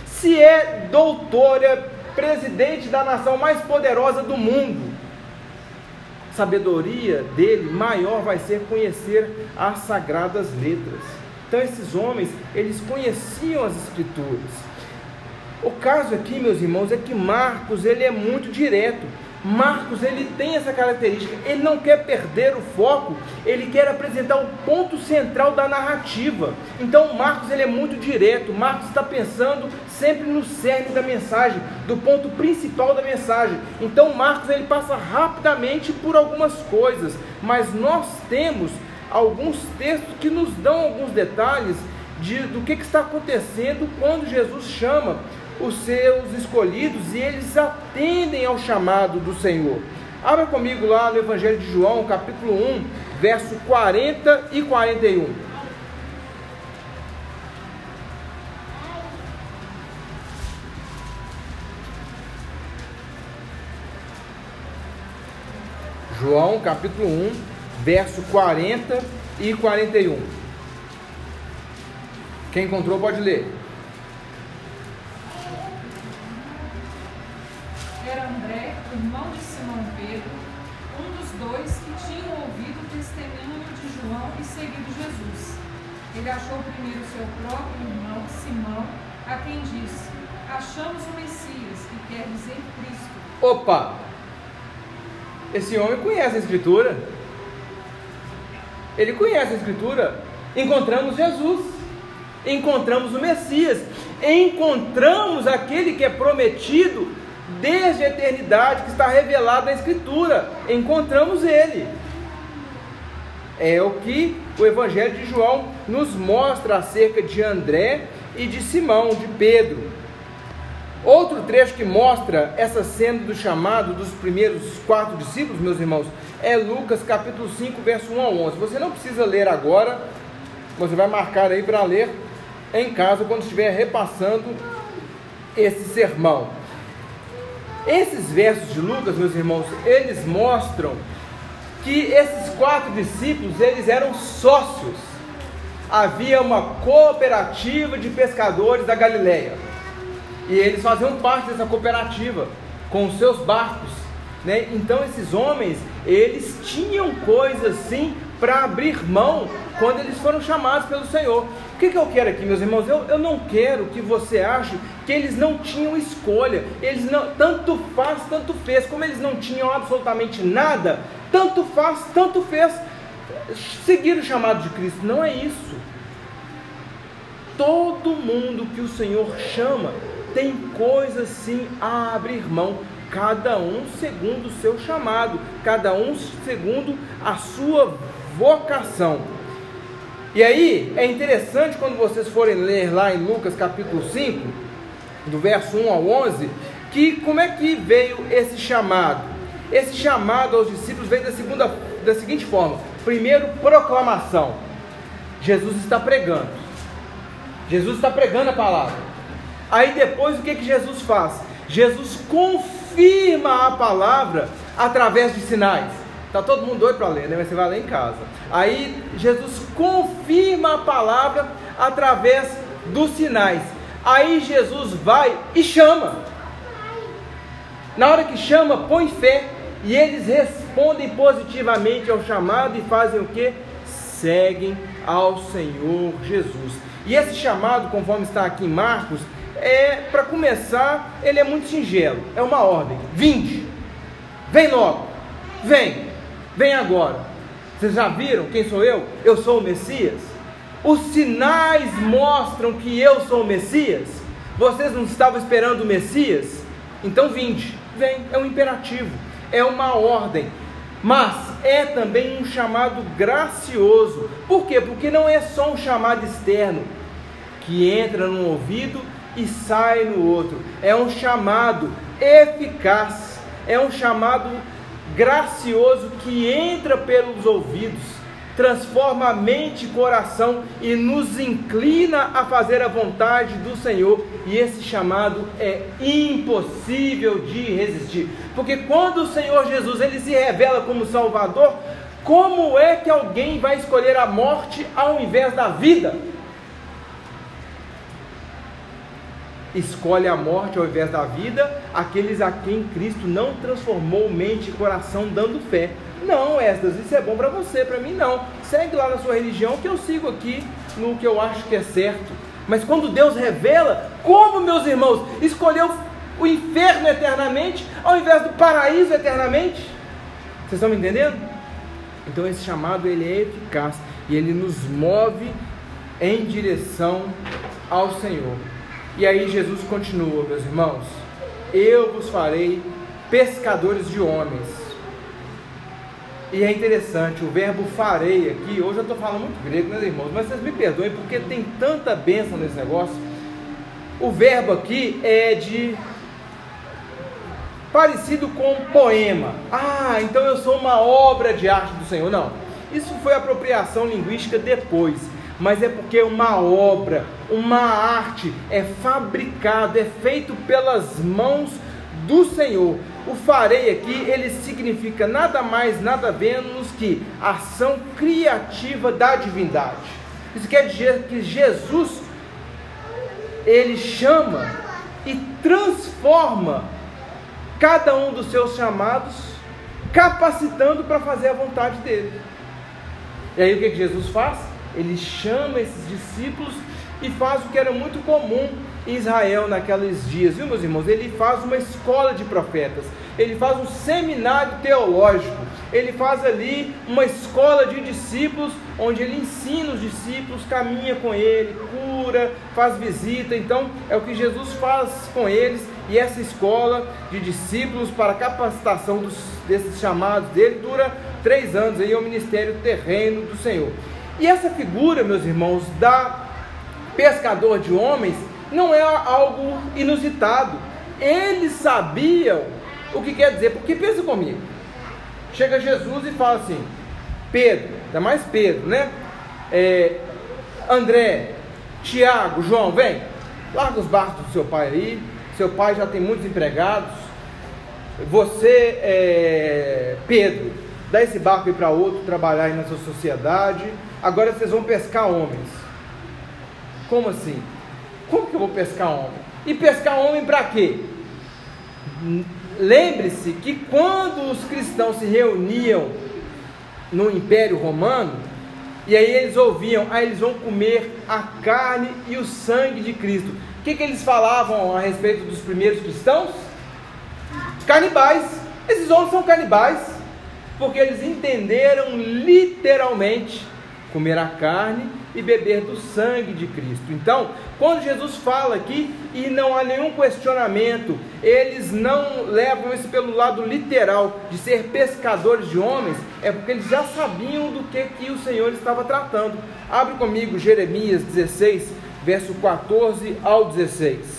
Se é doutor, é presidente da nação mais poderosa do mundo, sabedoria dele maior vai ser conhecer as sagradas letras. Então esses homens, eles conheciam as escrituras. O caso aqui, meus irmãos, é que Marcos, ele é muito direto. Marcos ele tem essa característica, ele não quer perder o foco, ele quer apresentar o ponto central da narrativa. Então Marcos ele é muito direto, Marcos está pensando sempre no cerne da mensagem, do ponto principal da mensagem. Então Marcos ele passa rapidamente por algumas coisas, mas nós temos alguns textos que nos dão alguns detalhes de, do que, que está acontecendo quando Jesus chama os seus escolhidos e eles atendem ao chamado do Senhor. Abra comigo lá no Evangelho de João, capítulo 1, verso 40 e 41. João capítulo 1, verso 40 e 41. Quem encontrou pode ler. Era André, irmão de Simão Pedro, um dos dois que tinham ouvido o testemunho de João e seguido Jesus. Ele achou primeiro seu próprio irmão, Simão, a quem disse: Achamos o Messias, que quer dizer Cristo. Opa! Esse homem conhece a Escritura. Ele conhece a Escritura. Encontramos Jesus. Encontramos o Messias. Encontramos aquele que é prometido desde a eternidade, que está revelado na Escritura. Encontramos ele. É o que o Evangelho de João nos mostra acerca de André e de Simão, de Pedro. Outro trecho que mostra essa cena do chamado dos primeiros quatro discípulos, meus irmãos, é Lucas capítulo 5, verso 1 a 11. Você não precisa ler agora, você vai marcar aí para ler em casa quando estiver repassando esse sermão. Esses versos de Lucas, meus irmãos, eles mostram que esses quatro discípulos, eles eram sócios. Havia uma cooperativa de pescadores da Galileia. E eles faziam parte dessa cooperativa com os seus barcos, né? Então esses homens, eles tinham coisas sim para abrir mão quando eles foram chamados pelo Senhor. O que, que eu quero aqui, meus irmãos? Eu, eu não quero que você ache que eles não tinham escolha. Eles não, tanto faz, tanto fez. Como eles não tinham absolutamente nada, tanto faz, tanto fez. Seguir o chamado de Cristo. Não é isso. Todo mundo que o Senhor chama tem coisas sim a abrir mão cada um segundo o seu chamado, cada um segundo a sua vocação. E aí é interessante quando vocês forem ler lá em Lucas capítulo 5, do verso 1 ao 11, que como é que veio esse chamado? Esse chamado aos discípulos veio da, segunda, da seguinte forma: primeiro, proclamação. Jesus está pregando. Jesus está pregando a palavra. Aí depois o que, que Jesus faz? Jesus confirma a palavra através de sinais. Tá todo mundo doido para ler, né? Mas você vai ler em casa. Aí Jesus confirma a palavra através dos sinais. Aí Jesus vai e chama. Na hora que chama, põe fé. E eles respondem positivamente ao chamado e fazem o que? seguem ao Senhor Jesus. E esse chamado, conforme está aqui em Marcos, é para começar, ele é muito singelo, é uma ordem. Vinde, vem logo, vem, vem agora. Vocês já viram quem sou eu? Eu sou o Messias. Os sinais mostram que eu sou o Messias. Vocês não estavam esperando o Messias? Então vinde, vem, é um imperativo, é uma ordem. Mas é também um chamado gracioso. Por quê? Porque não é só um chamado externo que entra num ouvido e sai no outro. É um chamado eficaz, é um chamado gracioso que entra pelos ouvidos, transforma a mente e coração e nos inclina a fazer a vontade do Senhor. E esse chamado é impossível de resistir. Porque quando o Senhor Jesus ele se revela como Salvador, como é que alguém vai escolher a morte ao invés da vida? Escolhe a morte ao invés da vida aqueles a quem Cristo não transformou mente e coração dando fé. Não, Esdras, isso é bom para você, para mim não. Segue lá na sua religião que eu sigo aqui no que eu acho que é certo. Mas quando Deus revela, como meus irmãos, escolheu o inferno eternamente ao invés do paraíso eternamente? Vocês estão me entendendo? Então esse chamado ele é eficaz e ele nos move em direção ao Senhor. E aí Jesus continua, meus irmãos: Eu vos farei pescadores de homens. E é interessante, o verbo farei aqui, hoje eu estou falando muito grego, meus irmãos, mas vocês me perdoem porque tem tanta bênção nesse negócio. O verbo aqui é de parecido com poema. Ah, então eu sou uma obra de arte do Senhor. Não, isso foi apropriação linguística depois mas é porque uma obra, uma arte é fabricado, é feito pelas mãos do Senhor. O farei aqui, ele significa nada mais, nada menos que ação criativa da divindade. Isso quer dizer que Jesus ele chama e transforma cada um dos seus chamados, capacitando para fazer a vontade dele. E aí o que Jesus faz? Ele chama esses discípulos e faz o que era muito comum em Israel naqueles dias, viu, meus irmãos? Ele faz uma escola de profetas, ele faz um seminário teológico, ele faz ali uma escola de discípulos, onde ele ensina os discípulos, caminha com ele, cura, faz visita. Então, é o que Jesus faz com eles, e essa escola de discípulos para capacitação dos, desses chamados dele dura três anos, aí é o ministério terreno do Senhor. E essa figura, meus irmãos, da pescador de homens, não é algo inusitado. Eles sabiam o que quer dizer, porque pensa comigo. Chega Jesus e fala assim: Pedro, ainda mais Pedro, né? É, André, Tiago, João, vem, larga os barcos do seu pai aí. Seu pai já tem muitos empregados. Você, é, Pedro, dá esse barco aí para outro trabalhar aí na sua sociedade agora vocês vão pescar homens. Como assim? Como que eu vou pescar homem? E pescar homem para quê? Lembre-se que quando os cristãos se reuniam no Império Romano, e aí eles ouviam, aí ah, eles vão comer a carne e o sangue de Cristo. O que, que eles falavam a respeito dos primeiros cristãos? Canibais. Esses homens são canibais, porque eles entenderam literalmente comer a carne e beber do sangue de Cristo. Então, quando Jesus fala aqui e não há nenhum questionamento, eles não levam isso pelo lado literal de ser pescadores de homens, é porque eles já sabiam do que, que o Senhor estava tratando. Abre comigo Jeremias 16, verso 14 ao 16.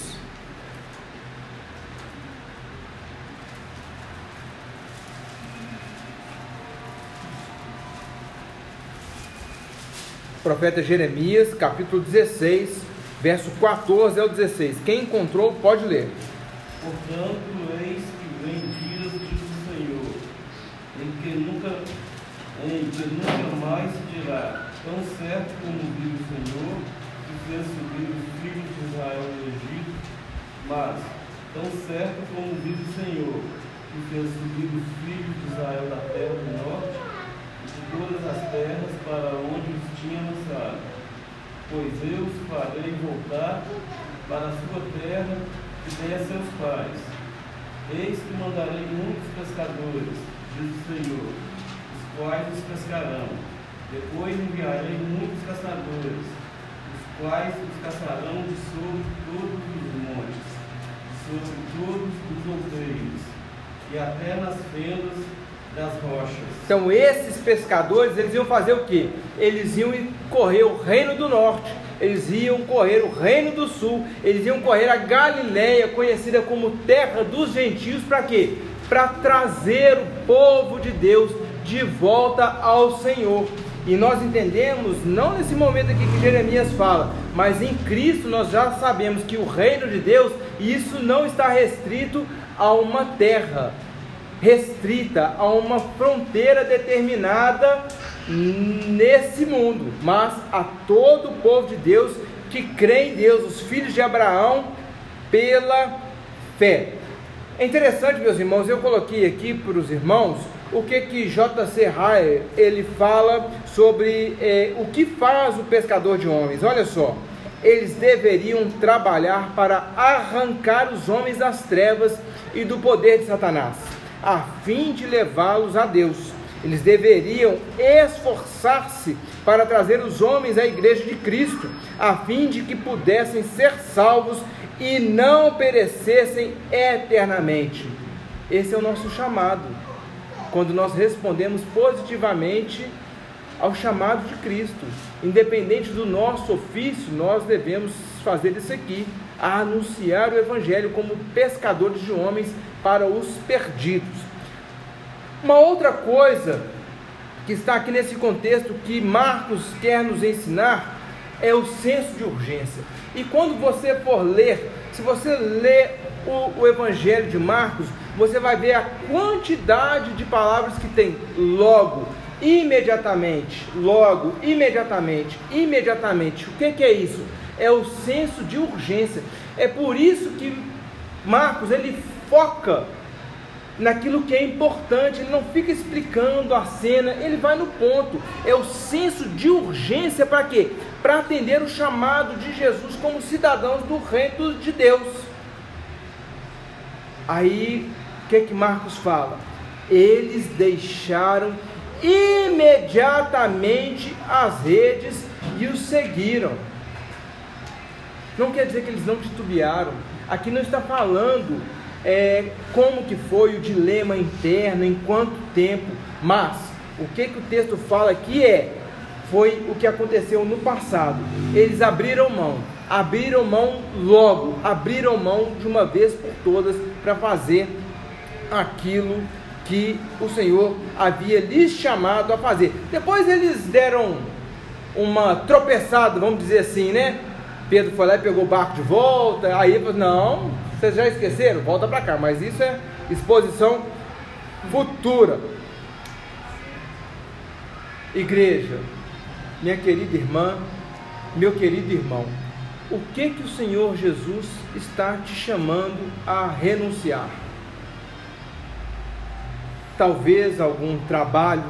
Profeta Jeremias, capítulo 16, verso 14 ao 16. Quem encontrou, pode ler. Portanto, eis que vem dias, diz o Senhor, em que nunca, em que nunca mais se dirá, tão certo como vive o Senhor, que fez subir os filhos de Israel do Egito, mas, tão certo como vive o Senhor, que fez subir os filhos de Israel da terra do norte, e de todas as terras para onde os tinha lançado. Pois eu os farei voltar para a sua terra que dei a seus pais. Eis que mandarei muitos pescadores, diz o Senhor, os quais os pescarão. Depois enviarei muitos caçadores, os quais os caçarão de sobre todos os montes, sobre todos os outeiros, e até nas fendas das rochas. Então esses pescadores, eles iam fazer o quê? Eles iam correr o reino do norte, eles iam correr o reino do sul, eles iam correr a Galileia, conhecida como terra dos gentios, para quê? Para trazer o povo de Deus de volta ao Senhor. E nós entendemos, não nesse momento aqui que Jeremias fala, mas em Cristo nós já sabemos que o reino de Deus, isso não está restrito a uma terra, restrita a uma fronteira determinada nesse mundo, mas a todo o povo de Deus que crê em Deus, os filhos de Abraão, pela fé. É interessante, meus irmãos, eu coloquei aqui para os irmãos o que que J.C. Ryle ele fala sobre é, o que faz o pescador de homens. Olha só, eles deveriam trabalhar para arrancar os homens das trevas e do poder de Satanás a fim de levá-los a Deus. Eles deveriam esforçar-se para trazer os homens à igreja de Cristo, a fim de que pudessem ser salvos e não perecessem eternamente. Esse é o nosso chamado. Quando nós respondemos positivamente ao chamado de Cristo, independente do nosso ofício, nós devemos fazer isso aqui, anunciar o evangelho como pescadores de homens para os perdidos. Uma outra coisa que está aqui nesse contexto que Marcos quer nos ensinar é o senso de urgência. E quando você for ler, se você ler o, o Evangelho de Marcos, você vai ver a quantidade de palavras que tem logo, imediatamente, logo, imediatamente, imediatamente. O que, que é isso? É o senso de urgência. É por isso que Marcos ele foca naquilo que é importante, ele não fica explicando a cena, ele vai no ponto. É o senso de urgência para quê? Para atender o chamado de Jesus como cidadãos do reino de Deus. Aí, o que que Marcos fala? Eles deixaram imediatamente as redes e o seguiram. Não quer dizer que eles não titubearam. Aqui não está falando é, como que foi o dilema interno, em quanto tempo, mas o que, que o texto fala aqui é, foi o que aconteceu no passado. Eles abriram mão, abriram mão logo, abriram mão de uma vez por todas para fazer aquilo que o Senhor havia lhes chamado a fazer. Depois eles deram uma tropeçada, vamos dizer assim, né? Pedro foi lá e pegou o barco de volta. Aí Não, vocês já esqueceram? Volta para cá. Mas isso é exposição futura. Igreja, minha querida irmã, meu querido irmão, o que que o Senhor Jesus está te chamando a renunciar? Talvez algum trabalho,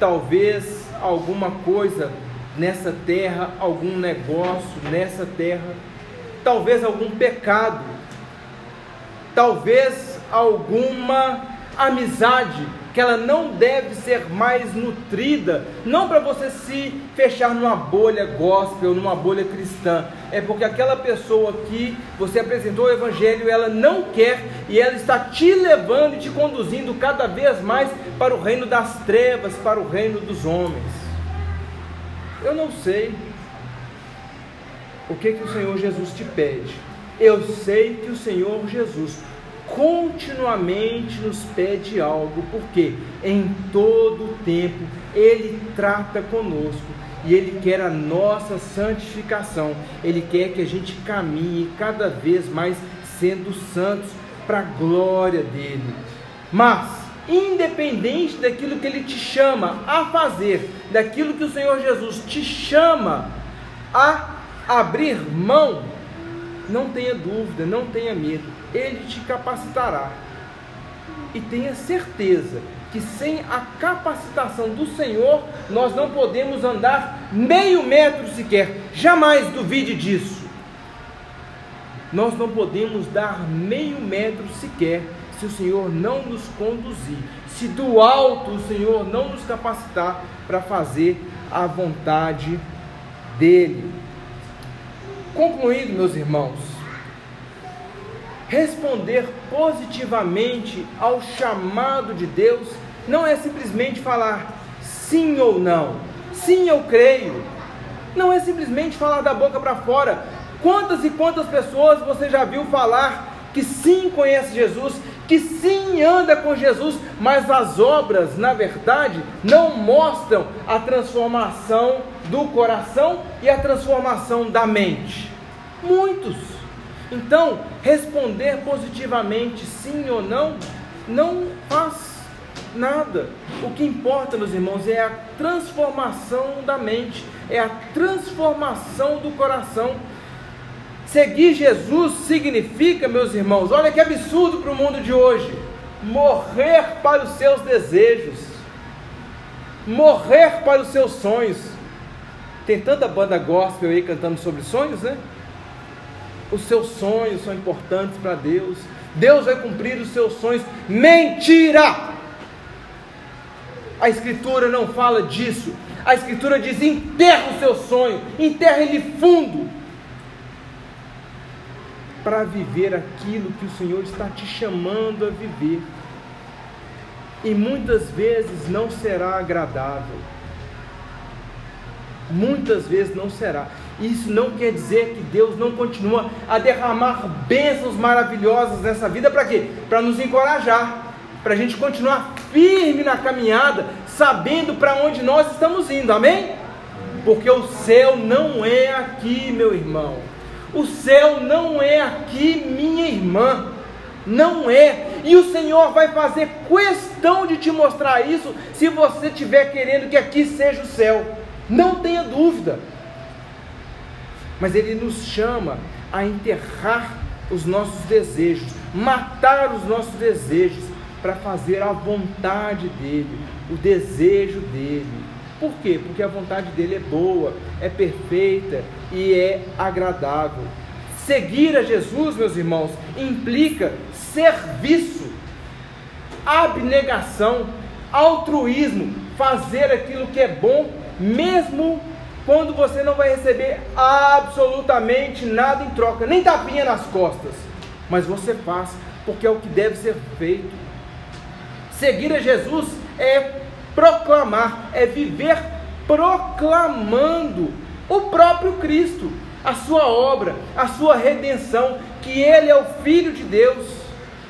talvez alguma coisa nessa terra, algum negócio nessa terra, talvez algum pecado, talvez alguma amizade que ela não deve ser mais nutrida, não para você se fechar numa bolha gospel, numa bolha cristã, é porque aquela pessoa que você apresentou o evangelho, ela não quer e ela está te levando e te conduzindo cada vez mais para o reino das trevas, para o reino dos homens. Eu não sei o que, que o Senhor Jesus te pede. Eu sei que o Senhor Jesus continuamente nos pede algo, porque em todo tempo Ele trata conosco e Ele quer a nossa santificação. Ele quer que a gente caminhe cada vez mais sendo santos para a glória dele. Mas independente daquilo que Ele te chama a fazer, daquilo que o Senhor Jesus te chama a abrir mão, não tenha dúvida, não tenha medo, Ele te capacitará. E tenha certeza que sem a capacitação do Senhor, nós não podemos andar meio metro sequer. Jamais duvide disso. Nós não podemos dar meio metro sequer se o Senhor não nos conduzir, se do alto o Senhor não nos capacitar para fazer a vontade dele. Concluindo, meus irmãos, responder positivamente ao chamado de Deus não é simplesmente falar sim ou não, sim eu creio. Não é simplesmente falar da boca para fora. Quantas e quantas pessoas você já viu falar que sim conhece Jesus, que sim anda com Jesus, mas as obras, na verdade, não mostram a transformação do coração e a transformação da mente? Muitos. Então, responder positivamente sim ou não não faz nada. O que importa, meus irmãos, é a transformação da mente, é a transformação do coração. Seguir Jesus significa, meus irmãos, olha que absurdo para o mundo de hoje: morrer para os seus desejos, morrer para os seus sonhos. Tem tanta banda gospel aí cantando sobre sonhos, né? Os seus sonhos são importantes para Deus. Deus vai cumprir os seus sonhos. Mentira! A Escritura não fala disso. A Escritura diz: enterra o seu sonho, enterra ele fundo, para viver aquilo que o Senhor está te chamando a viver. E muitas vezes não será agradável. Muitas vezes não será. Isso não quer dizer que Deus não continua a derramar bênçãos maravilhosas nessa vida para quê? Para nos encorajar, para a gente continuar firme na caminhada, sabendo para onde nós estamos indo, amém? Porque o céu não é aqui, meu irmão. O céu não é aqui, minha irmã. Não é. E o Senhor vai fazer questão de te mostrar isso se você estiver querendo que aqui seja o céu. Não tenha dúvida mas Ele nos chama a enterrar os nossos desejos, matar os nossos desejos, para fazer a vontade dEle, o desejo dEle. Por quê? Porque a vontade dEle é boa, é perfeita e é agradável. Seguir a Jesus, meus irmãos, implica serviço, abnegação, altruísmo, fazer aquilo que é bom, mesmo quando você não vai receber absolutamente nada em troca, nem tapinha nas costas, mas você faz, porque é o que deve ser feito. Seguir a Jesus é proclamar, é viver proclamando o próprio Cristo, a sua obra, a sua redenção, que Ele é o Filho de Deus.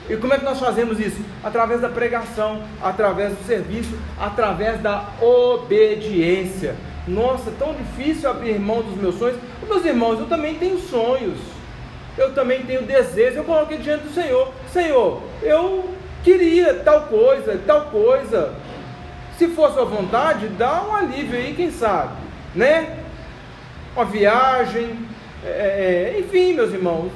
E como é que nós fazemos isso? Através da pregação, através do serviço, através da obediência. Nossa, tão difícil abrir mão dos meus sonhos. Meus irmãos, eu também tenho sonhos. Eu também tenho desejos. Eu coloquei diante do Senhor. Senhor, eu queria tal coisa, tal coisa. Se for sua vontade, dá um alívio aí, quem sabe, né? Uma viagem, é, é enfim, meus irmãos,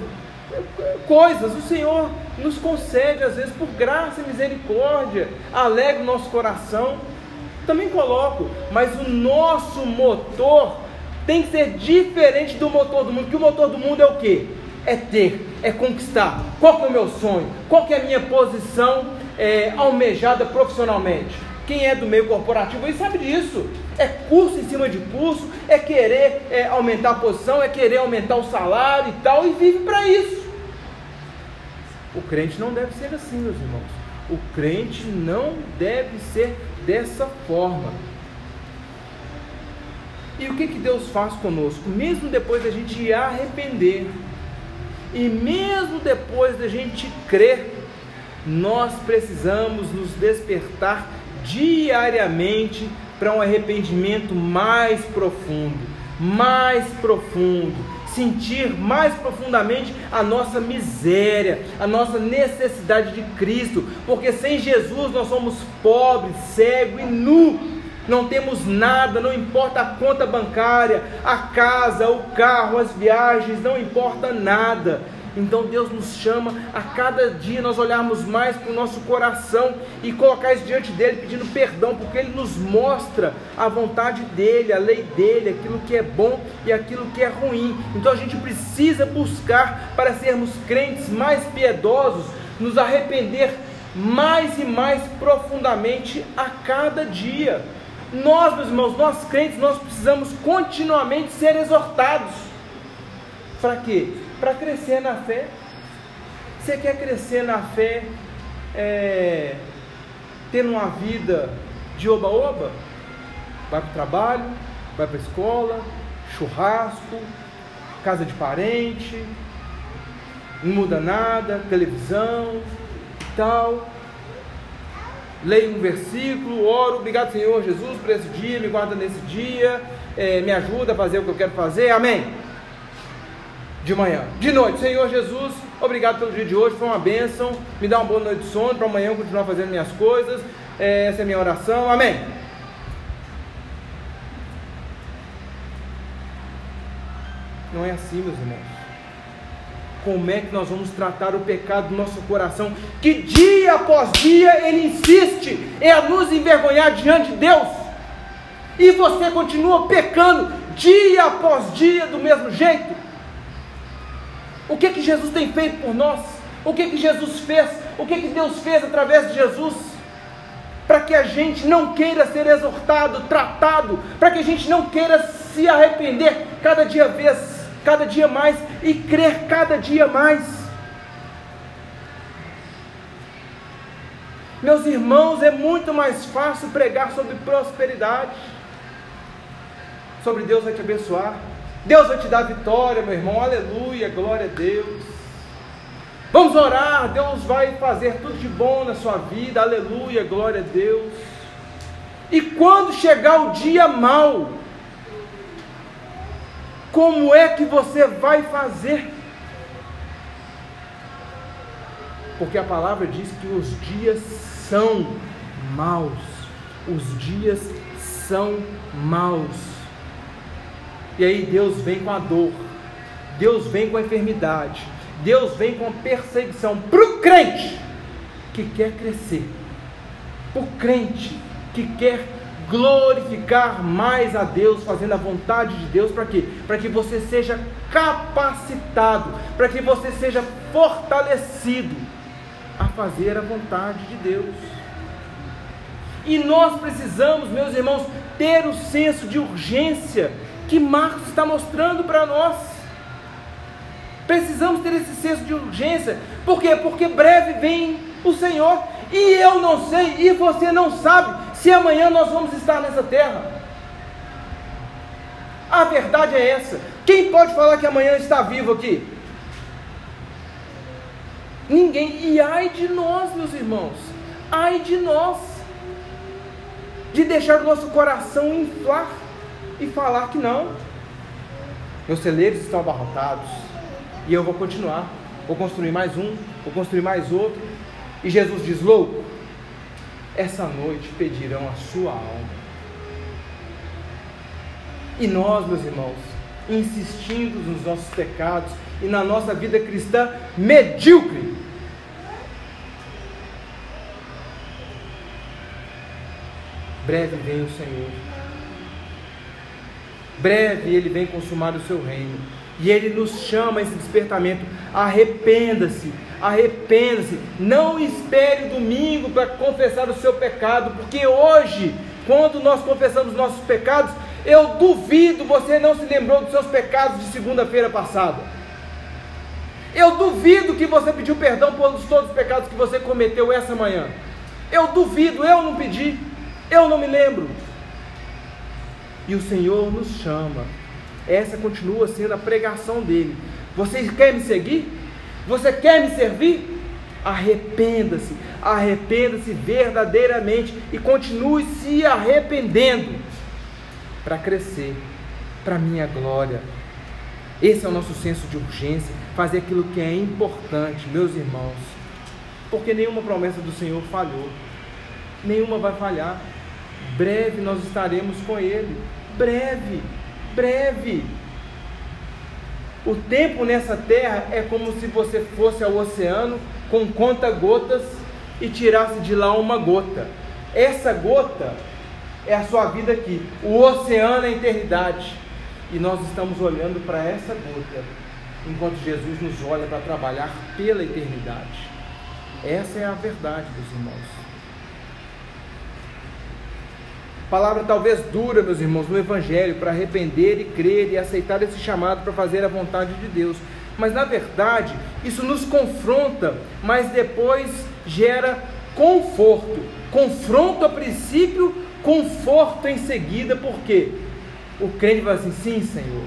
coisas o Senhor nos concede às vezes por graça e misericórdia, alegra o nosso coração. Também coloco, mas o nosso motor tem que ser diferente do motor do mundo, porque o motor do mundo é o que? É ter, é conquistar. Qual é o meu sonho? Qual é a minha posição é, almejada profissionalmente? Quem é do meio corporativo aí sabe disso. É curso em cima de curso, é querer é, aumentar a posição, é querer aumentar o salário e tal, e vive para isso. O crente não deve ser assim, meus irmãos. O crente não deve ser dessa forma. E o que, que Deus faz conosco? Mesmo depois da gente arrepender, e mesmo depois da gente crer, nós precisamos nos despertar diariamente para um arrependimento mais profundo, mais profundo, sentir mais profundamente a nossa miséria, a nossa necessidade de Cristo, porque sem Jesus nós somos pobres, cegos e nu. Não temos nada, não importa a conta bancária, a casa, o carro, as viagens, não importa nada. Então Deus nos chama a cada dia nós olharmos mais para o nosso coração e colocar isso diante dele, pedindo perdão, porque ele nos mostra a vontade dele, a lei dele, aquilo que é bom e aquilo que é ruim. Então a gente precisa buscar para sermos crentes mais piedosos, nos arrepender mais e mais profundamente a cada dia. Nós, meus irmãos, nós crentes, nós precisamos continuamente ser exortados. Para quê? Para crescer na fé. Você quer crescer na fé, é, tendo uma vida de oba-oba? Vai para o trabalho, vai para a escola, churrasco, casa de parente, não muda nada, televisão, tal leio um versículo, oro, obrigado Senhor Jesus por esse dia, me guarda nesse dia, é, me ajuda a fazer o que eu quero fazer, amém. De manhã, de noite, Senhor Jesus, obrigado pelo dia de hoje, foi uma bênção, me dá uma boa noite de sono para amanhã eu continuar fazendo minhas coisas, é, essa é minha oração, amém. Não é assim, meus irmãos. Como é que nós vamos tratar o pecado do nosso coração, que dia após dia ele insiste em nos envergonhar diante de Deus, e você continua pecando dia após dia do mesmo jeito. O que que Jesus tem feito por nós? O que que Jesus fez? O que que Deus fez através de Jesus? Para que a gente não queira ser exortado, tratado, para que a gente não queira se arrepender cada dia vez cada dia mais e crer cada dia mais. Meus irmãos, é muito mais fácil pregar sobre prosperidade, sobre Deus vai te abençoar, Deus vai te dar vitória, meu irmão, aleluia, glória a Deus. Vamos orar, Deus vai fazer tudo de bom na sua vida, aleluia, glória a Deus. E quando chegar o dia mau, como é que você vai fazer? Porque a palavra diz que os dias são maus. Os dias são maus. E aí Deus vem com a dor. Deus vem com a enfermidade. Deus vem com a perseguição para o crente que quer crescer. Para o crente que quer glorificar mais a Deus, fazendo a vontade de Deus, para quê? Para que você seja capacitado, para que você seja fortalecido a fazer a vontade de Deus. E nós precisamos, meus irmãos, ter o senso de urgência que Marcos está mostrando para nós. Precisamos ter esse senso de urgência. Por quê? Porque breve vem o Senhor. E eu não sei, e você não sabe se amanhã nós vamos estar nessa terra. A verdade é essa. Quem pode falar que amanhã está vivo aqui? Ninguém. E ai de nós, meus irmãos. Ai de nós. De deixar o nosso coração inflar e falar que não. Meus celeiros estão abarrotados. E eu vou continuar. Vou construir mais um, vou construir mais outro. E Jesus diz: louco, essa noite pedirão a sua alma. E nós, meus irmãos, insistindo nos nossos pecados e na nossa vida cristã medíocre, breve vem o Senhor. Breve ele vem consumar o seu reino. E ele nos chama esse despertamento. Arrependa-se, arrependa-se. Não espere domingo para confessar o seu pecado, porque hoje, quando nós confessamos nossos pecados, eu duvido você não se lembrou dos seus pecados de segunda-feira passada. Eu duvido que você pediu perdão por todos os pecados que você cometeu essa manhã. Eu duvido, eu não pedi, eu não me lembro. E o Senhor nos chama essa continua sendo a pregação dele. Você quer me seguir? Você quer me servir? Arrependa-se, arrependa-se verdadeiramente e continue se arrependendo para crescer, para minha glória. Esse é o nosso senso de urgência, fazer aquilo que é importante, meus irmãos. Porque nenhuma promessa do Senhor falhou. Nenhuma vai falhar. Breve nós estaremos com ele. Breve breve. O tempo nessa terra é como se você fosse ao oceano com conta-gotas e tirasse de lá uma gota. Essa gota é a sua vida aqui. O oceano é a eternidade. E nós estamos olhando para essa gota, enquanto Jesus nos olha para trabalhar pela eternidade. Essa é a verdade dos irmãos. Palavra talvez dura, meus irmãos, no Evangelho, para arrepender e crer e aceitar esse chamado para fazer a vontade de Deus. Mas na verdade, isso nos confronta, mas depois gera conforto. Confronto a princípio, conforto em seguida, porque o crente vai assim: sim, Senhor,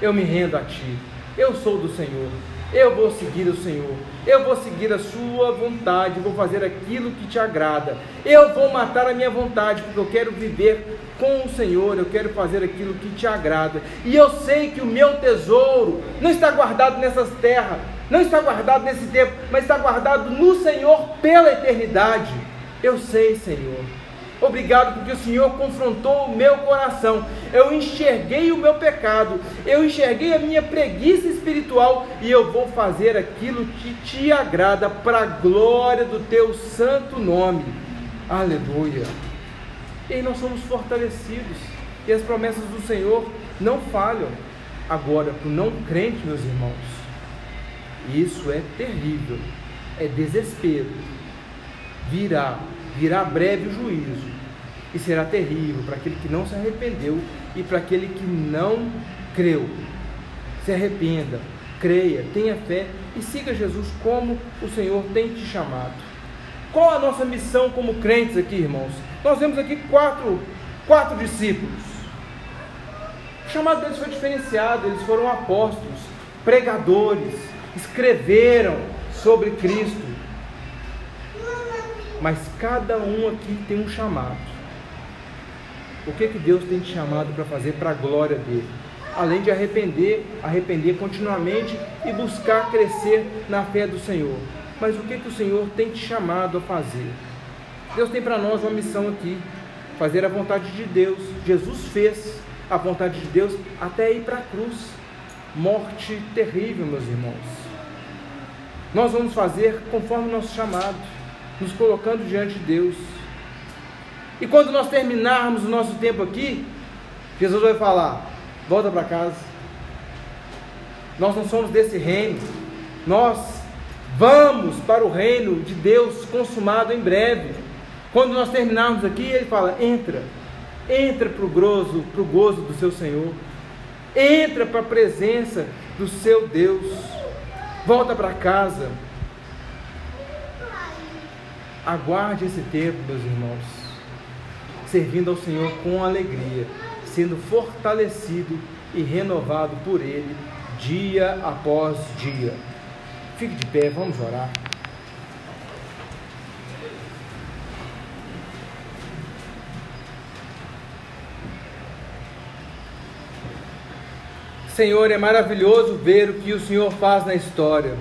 eu me rendo a Ti, eu sou do Senhor, eu vou seguir o Senhor, eu vou seguir a Sua vontade, vou fazer aquilo que te agrada, eu vou matar a minha vontade, porque eu quero viver com o Senhor, eu quero fazer aquilo que te agrada, e eu sei que o meu tesouro não está guardado nessas terras, não está guardado nesse tempo, mas está guardado no Senhor pela eternidade. Eu sei, Senhor. Obrigado porque o Senhor confrontou o meu coração. Eu enxerguei o meu pecado, eu enxerguei a minha preguiça espiritual e eu vou fazer aquilo que te agrada para a glória do teu santo nome. Aleluia. E nós somos fortalecidos e as promessas do Senhor não falham. Agora, para o não crente, meus irmãos, isso é terrível, é desespero. Virá virá breve o juízo, e será terrível para aquele que não se arrependeu e para aquele que não creu. Se arrependa, creia, tenha fé e siga Jesus como o Senhor tem te chamado. Qual a nossa missão como crentes aqui, irmãos? Nós vemos aqui quatro, quatro discípulos. O chamado deles foi diferenciado, eles foram apóstolos, pregadores, escreveram sobre Cristo, mas cada um aqui tem um chamado. O que, que Deus tem te chamado para fazer para a glória dele? Além de arrepender, arrepender continuamente e buscar crescer na fé do Senhor. Mas o que, que o Senhor tem te chamado a fazer? Deus tem para nós uma missão aqui: fazer a vontade de Deus. Jesus fez a vontade de Deus até ir para a cruz. Morte terrível, meus irmãos. Nós vamos fazer conforme o nosso chamado nos colocando diante de Deus. E quando nós terminarmos o nosso tempo aqui, Jesus vai falar: volta para casa. Nós não somos desse reino. Nós vamos para o reino de Deus consumado em breve. Quando nós terminarmos aqui, ele fala: entra, entra para o gozo, o gozo do seu Senhor, entra para a presença do seu Deus, volta para casa. Aguarde esse tempo, meus irmãos, servindo ao Senhor com alegria, sendo fortalecido e renovado por Ele dia após dia. Fique de pé, vamos orar. Senhor, é maravilhoso ver o que o Senhor faz na história.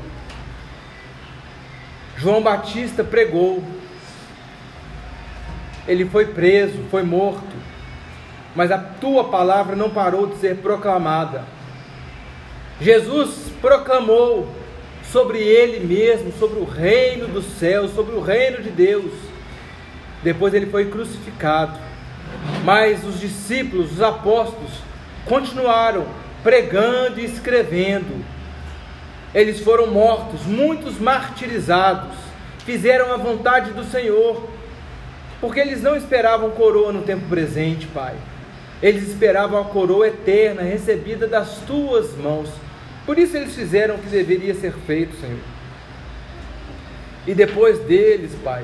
João Batista pregou, ele foi preso, foi morto, mas a tua palavra não parou de ser proclamada. Jesus proclamou sobre ele mesmo, sobre o reino dos céus, sobre o reino de Deus. Depois ele foi crucificado. Mas os discípulos, os apóstolos, continuaram pregando e escrevendo eles foram mortos, muitos martirizados, fizeram a vontade do Senhor, porque eles não esperavam coroa no tempo presente, Pai. Eles esperavam a coroa eterna recebida das tuas mãos. Por isso eles fizeram o que deveria ser feito, Senhor. E depois deles, Pai,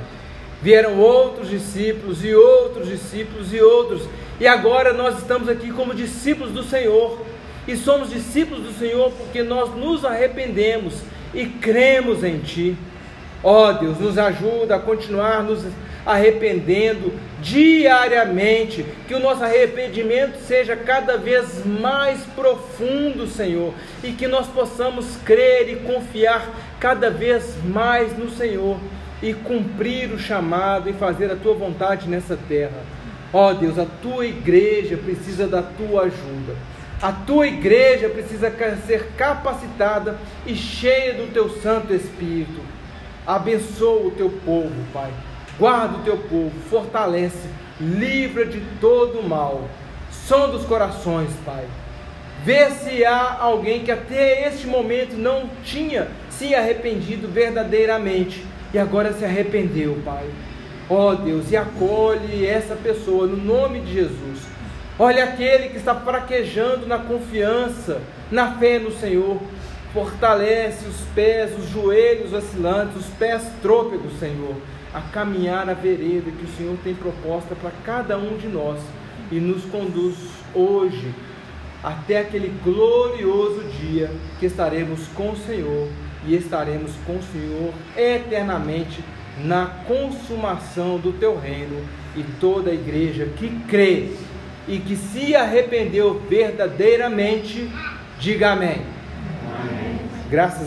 vieram outros discípulos e outros discípulos e outros. E agora nós estamos aqui como discípulos do Senhor e somos discípulos do Senhor porque nós nos arrependemos e cremos em Ti. Ó oh, Deus, nos ajuda a continuar nos arrependendo diariamente, que o nosso arrependimento seja cada vez mais profundo, Senhor, e que nós possamos crer e confiar cada vez mais no Senhor e cumprir o chamado e fazer a tua vontade nessa terra. Ó oh, Deus, a tua igreja precisa da tua ajuda. A tua igreja precisa ser capacitada e cheia do teu Santo Espírito. Abençoa o teu povo, Pai. Guarda o teu povo, fortalece, livra de todo o mal. Som dos corações, Pai. Vê se há alguém que até este momento não tinha se arrependido verdadeiramente e agora se arrependeu, Pai. Ó oh, Deus, e acolhe essa pessoa no nome de Jesus. Olha aquele que está fraquejando na confiança, na fé no Senhor. Fortalece os pés, os joelhos vacilantes, os pés trôpegos, Senhor, a caminhar na vereda que o Senhor tem proposta para cada um de nós e nos conduz hoje até aquele glorioso dia que estaremos com o Senhor e estaremos com o Senhor eternamente na consumação do teu reino e toda a igreja que crê e que se arrependeu verdadeiramente, diga amém. amém. Graças